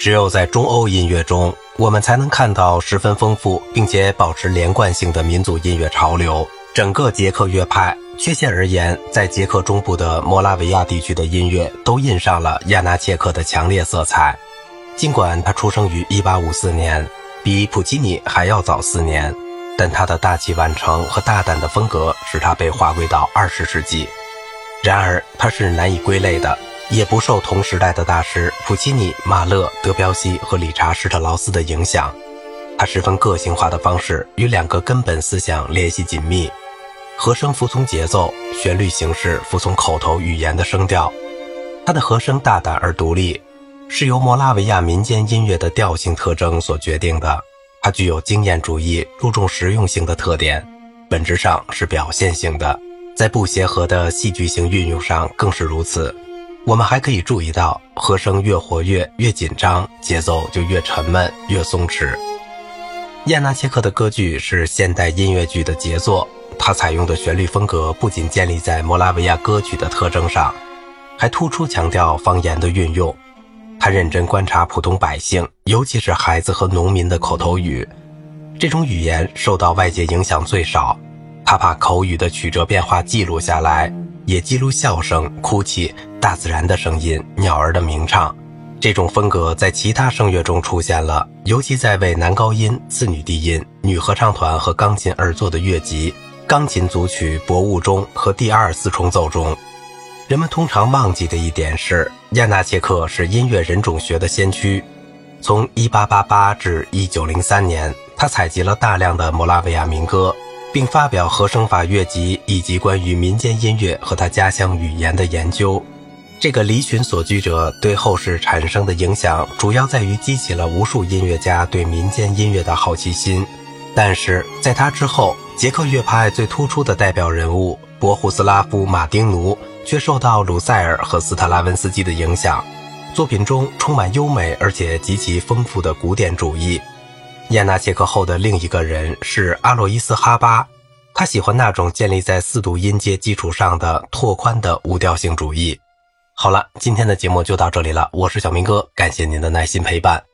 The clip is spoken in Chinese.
只有在中欧音乐中，我们才能看到十分丰富并且保持连贯性的民族音乐潮流。整个捷克乐派，确切而言，在捷克中部的摩拉维亚地区的音乐都印上了亚纳切克的强烈色彩。尽管他出生于1854年，比普契尼还要早四年，但他的大器晚成和大胆的风格使他被划归到20世纪。然而，他是难以归类的。也不受同时代的大师普契尼、马勒、德彪西和理查施特劳斯的影响，他十分个性化的方式与两个根本思想联系紧密：和声服从节奏，旋律形式服从口头语言的声调。他的和声大胆而独立，是由摩拉维亚民间音乐的调性特征所决定的。它具有经验主义、注重实用性的特点，本质上是表现性的，在不协和的戏剧性运用上更是如此。我们还可以注意到，和声越活跃、越紧张，节奏就越沉闷、越松弛。亚纳切克的歌剧是现代音乐剧的杰作，它采用的旋律风格不仅建立在摩拉维亚歌曲的特征上，还突出强调方言的运用。他认真观察普通百姓，尤其是孩子和农民的口头语，这种语言受到外界影响最少。他把口语的曲折变化记录下来。也记录笑声、哭泣、大自然的声音、鸟儿的鸣唱。这种风格在其他声乐中出现了，尤其在为男高音、次女低音、女合唱团和钢琴而作的乐集、钢琴组曲《博物》中和第二四重奏中。人们通常忘记的一点是，亚纳切克是音乐人种学的先驱。从1888至1903年，他采集了大量的摩拉维亚民歌。并发表和声法乐集以及关于民间音乐和他家乡语言的研究。这个离群所居者对后世产生的影响，主要在于激起了无数音乐家对民间音乐的好奇心。但是在他之后，捷克乐派最突出的代表人物博胡斯拉夫·马丁奴却受到鲁塞尔和斯特拉文斯基的影响，作品中充满优美而且极其丰富的古典主义。亚纳切克后的另一个人是阿洛伊斯·哈巴，他喜欢那种建立在四度音阶基础上的拓宽的无调性主义。好了，今天的节目就到这里了，我是小明哥，感谢您的耐心陪伴。